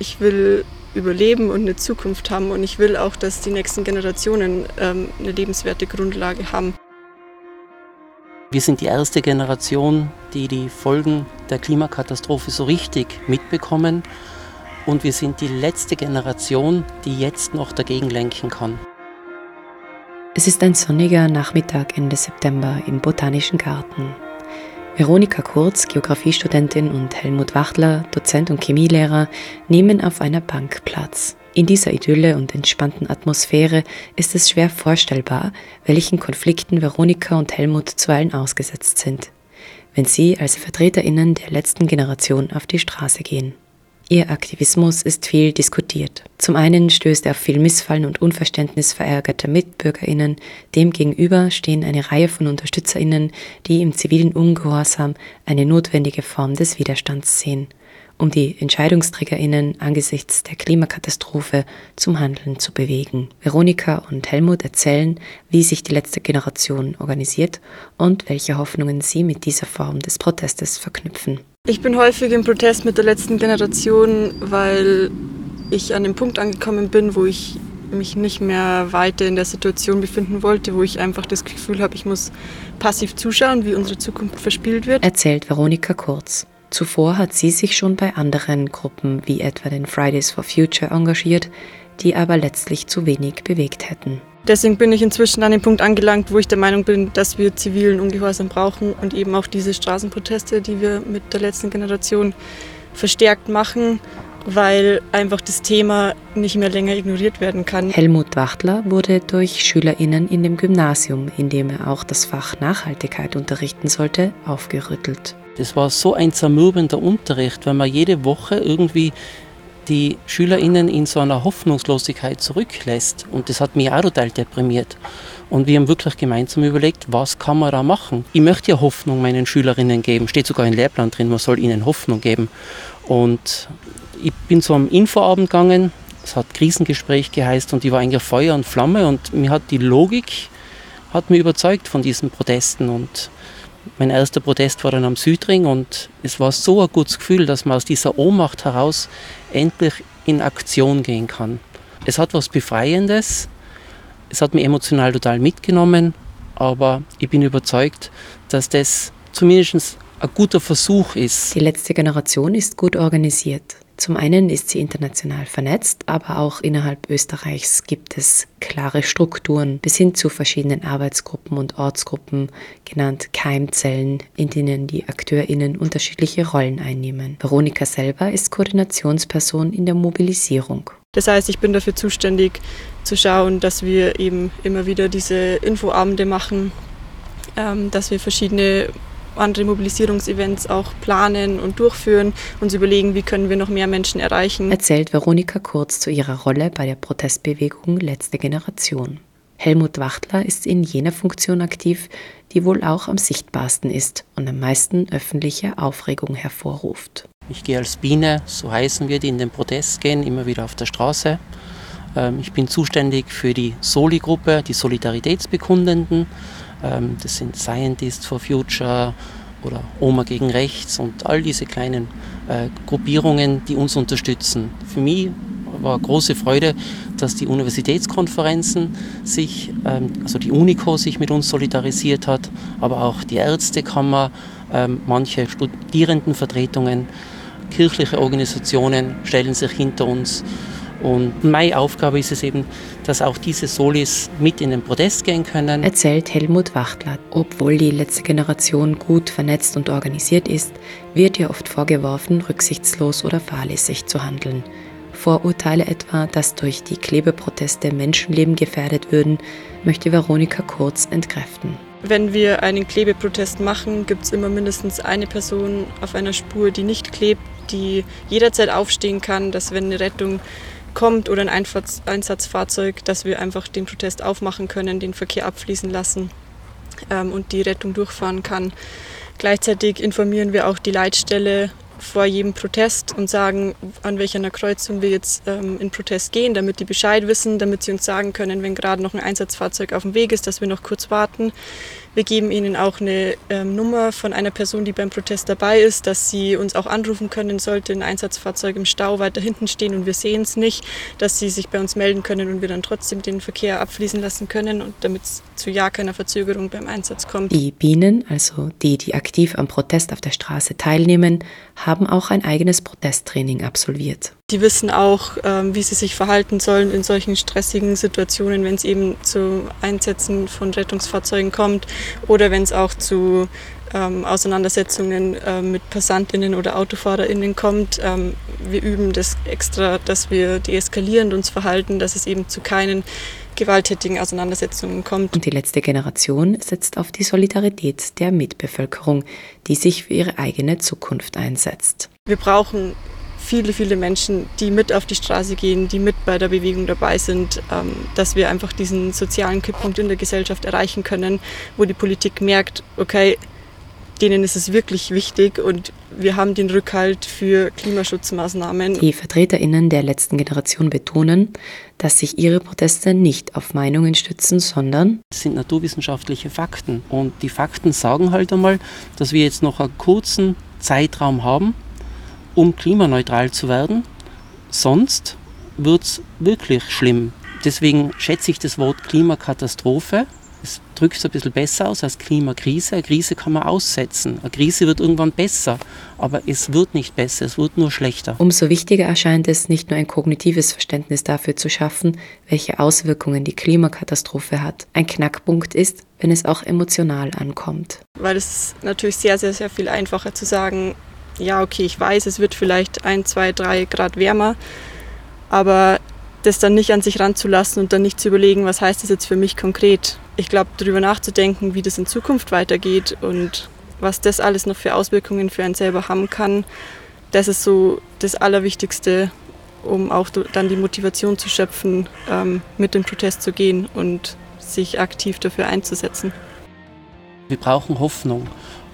Ich will überleben und eine Zukunft haben und ich will auch, dass die nächsten Generationen ähm, eine lebenswerte Grundlage haben. Wir sind die erste Generation, die die Folgen der Klimakatastrophe so richtig mitbekommen. Und wir sind die letzte Generation, die jetzt noch dagegen lenken kann. Es ist ein sonniger Nachmittag Ende September im Botanischen Garten. Veronika Kurz, Geografiestudentin und Helmut Wachtler, Dozent und Chemielehrer, nehmen auf einer Bank Platz. In dieser Idylle und entspannten Atmosphäre ist es schwer vorstellbar, welchen Konflikten Veronika und Helmut zuweilen ausgesetzt sind, wenn sie als Vertreterinnen der letzten Generation auf die Straße gehen. Ihr Aktivismus ist viel diskutiert. Zum einen stößt er auf viel Missfallen und Unverständnis verärgerter Mitbürgerinnen. Demgegenüber stehen eine Reihe von Unterstützerinnen, die im zivilen Ungehorsam eine notwendige Form des Widerstands sehen um die Entscheidungsträgerinnen angesichts der Klimakatastrophe zum Handeln zu bewegen. Veronika und Helmut erzählen, wie sich die letzte Generation organisiert und welche Hoffnungen sie mit dieser Form des Protestes verknüpfen. Ich bin häufig im Protest mit der letzten Generation, weil ich an dem Punkt angekommen bin, wo ich mich nicht mehr weiter in der Situation befinden wollte, wo ich einfach das Gefühl habe, ich muss passiv zuschauen, wie unsere Zukunft verspielt wird. Erzählt Veronika Kurz. Zuvor hat sie sich schon bei anderen Gruppen wie etwa den Fridays for Future engagiert, die aber letztlich zu wenig bewegt hätten. Deswegen bin ich inzwischen an dem Punkt angelangt, wo ich der Meinung bin, dass wir zivilen Ungehorsam brauchen und eben auch diese Straßenproteste, die wir mit der letzten Generation verstärkt machen, weil einfach das Thema nicht mehr länger ignoriert werden kann. Helmut Wachtler wurde durch SchülerInnen in dem Gymnasium, in dem er auch das Fach Nachhaltigkeit unterrichten sollte, aufgerüttelt. Das war so ein zermürbender Unterricht, wenn man jede Woche irgendwie die SchülerInnen in so einer Hoffnungslosigkeit zurücklässt. Und das hat mich auch total deprimiert. Und wir haben wirklich gemeinsam überlegt, was kann man da machen? Ich möchte ja Hoffnung meinen Schülerinnen geben. Steht sogar im Lehrplan drin, man soll ihnen Hoffnung geben. Und ich bin zu einem Infoabend gegangen, es hat Krisengespräch geheißt und ich war eigentlich Feuer und Flamme und mir hat die Logik hat mich überzeugt von diesen Protesten und mein erster Protest war dann am Südring und es war so ein gutes Gefühl, dass man aus dieser Ohnmacht heraus endlich in Aktion gehen kann. Es hat was Befreiendes, es hat mich emotional total mitgenommen, aber ich bin überzeugt, dass das zumindest ein guter Versuch ist. Die letzte Generation ist gut organisiert. Zum einen ist sie international vernetzt, aber auch innerhalb Österreichs gibt es klare Strukturen bis hin zu verschiedenen Arbeitsgruppen und Ortsgruppen, genannt Keimzellen, in denen die AkteurInnen unterschiedliche Rollen einnehmen. Veronika selber ist Koordinationsperson in der Mobilisierung. Das heißt, ich bin dafür zuständig zu schauen, dass wir eben immer wieder diese Infoabende machen, ähm, dass wir verschiedene andere Mobilisierungsevents auch planen und durchführen, uns überlegen, wie können wir noch mehr Menschen erreichen. Erzählt Veronika Kurz zu ihrer Rolle bei der Protestbewegung Letzte Generation. Helmut Wachtler ist in jener Funktion aktiv, die wohl auch am sichtbarsten ist und am meisten öffentliche Aufregung hervorruft. Ich gehe als Biene, so heißen wir, die in den Protest gehen, immer wieder auf der Straße. Ähm, ich bin zuständig für die Soli-Gruppe, die Solidaritätsbekundenden. Ähm, das sind Scientists for Future oder Oma gegen Rechts und all diese kleinen äh, Gruppierungen, die uns unterstützen. Für mich war große Freude, dass die Universitätskonferenzen sich, ähm, also die UNICO sich mit uns solidarisiert hat, aber auch die Ärztekammer, ähm, manche Studierendenvertretungen, kirchliche Organisationen stellen sich hinter uns. Und meine Aufgabe ist es eben, dass auch diese Solis mit in den Protest gehen können. Erzählt Helmut Wachtler. Obwohl die letzte Generation gut vernetzt und organisiert ist, wird ihr oft vorgeworfen, rücksichtslos oder fahrlässig zu handeln. Vorurteile etwa, dass durch die Klebeproteste Menschenleben gefährdet würden, möchte Veronika Kurz entkräften. Wenn wir einen Klebeprotest machen, gibt es immer mindestens eine Person auf einer Spur, die nicht klebt, die jederzeit aufstehen kann, dass wenn eine Rettung kommt oder ein Einsatzfahrzeug, dass wir einfach den Protest aufmachen können, den Verkehr abfließen lassen ähm, und die Rettung durchfahren kann. Gleichzeitig informieren wir auch die Leitstelle vor jedem Protest und sagen, an welcher Kreuzung wir jetzt ähm, in Protest gehen, damit die Bescheid wissen, damit sie uns sagen können, wenn gerade noch ein Einsatzfahrzeug auf dem Weg ist, dass wir noch kurz warten. Wir geben ihnen auch eine ähm, Nummer von einer Person, die beim Protest dabei ist, dass sie uns auch anrufen können, sollte ein Einsatzfahrzeug im Stau weiter hinten stehen und wir sehen es nicht, dass sie sich bei uns melden können und wir dann trotzdem den Verkehr abfließen lassen können und damit es zu ja keiner Verzögerung beim Einsatz kommt. Die Bienen, also die, die aktiv am Protest auf der Straße teilnehmen, haben auch ein eigenes Protesttraining absolviert. Die wissen auch, ähm, wie sie sich verhalten sollen in solchen stressigen Situationen, wenn es eben zu Einsätzen von Rettungsfahrzeugen kommt oder wenn es auch zu ähm, Auseinandersetzungen äh, mit Passantinnen oder Autofahrerinnen kommt. Ähm, wir üben das extra, dass wir deeskalierend uns verhalten, dass es eben zu keinen gewalttätigen Auseinandersetzungen kommt. Und die letzte Generation setzt auf die Solidarität der Mitbevölkerung, die sich für ihre eigene Zukunft einsetzt. Wir brauchen viele, viele Menschen, die mit auf die Straße gehen, die mit bei der Bewegung dabei sind, ähm, dass wir einfach diesen sozialen Kipppunkt in der Gesellschaft erreichen können, wo die Politik merkt, okay, denen ist es wirklich wichtig und wir haben den Rückhalt für Klimaschutzmaßnahmen. Die Vertreterinnen der letzten Generation betonen, dass sich ihre Proteste nicht auf Meinungen stützen, sondern es sind naturwissenschaftliche Fakten und die Fakten sagen halt einmal, dass wir jetzt noch einen kurzen Zeitraum haben, um klimaneutral zu werden. Sonst wird es wirklich schlimm. Deswegen schätze ich das Wort Klimakatastrophe es drückt es ein bisschen besser aus als Klimakrise. Eine Krise kann man aussetzen. Eine Krise wird irgendwann besser, aber es wird nicht besser, es wird nur schlechter. Umso wichtiger erscheint es, nicht nur ein kognitives Verständnis dafür zu schaffen, welche Auswirkungen die Klimakatastrophe hat. Ein Knackpunkt ist, wenn es auch emotional ankommt. Weil es ist natürlich sehr, sehr, sehr viel einfacher zu sagen, ja, okay, ich weiß, es wird vielleicht ein, zwei, drei Grad wärmer, aber das dann nicht an sich ranzulassen und dann nicht zu überlegen, was heißt das jetzt für mich konkret. Ich glaube, darüber nachzudenken, wie das in Zukunft weitergeht und was das alles noch für Auswirkungen für einen selber haben kann, das ist so das Allerwichtigste, um auch dann die Motivation zu schöpfen, ähm, mit dem Protest zu gehen und sich aktiv dafür einzusetzen. Wir brauchen Hoffnung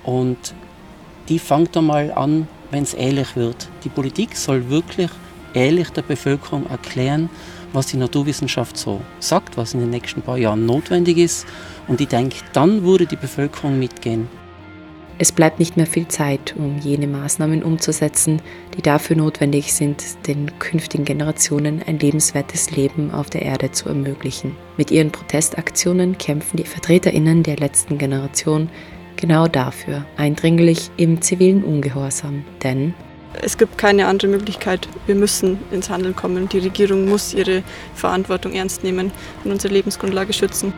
und die fängt einmal an, wenn es ehrlich wird. Die Politik soll wirklich ehrlich der Bevölkerung erklären, was die Naturwissenschaft so sagt, was in den nächsten paar Jahren notwendig ist. Und ich denke, dann würde die Bevölkerung mitgehen. Es bleibt nicht mehr viel Zeit, um jene Maßnahmen umzusetzen, die dafür notwendig sind, den künftigen Generationen ein lebenswertes Leben auf der Erde zu ermöglichen. Mit ihren Protestaktionen kämpfen die Vertreterinnen der letzten Generation genau dafür, eindringlich im zivilen Ungehorsam. Denn es gibt keine andere Möglichkeit. Wir müssen ins Handeln kommen. Die Regierung muss ihre Verantwortung ernst nehmen und unsere Lebensgrundlage schützen.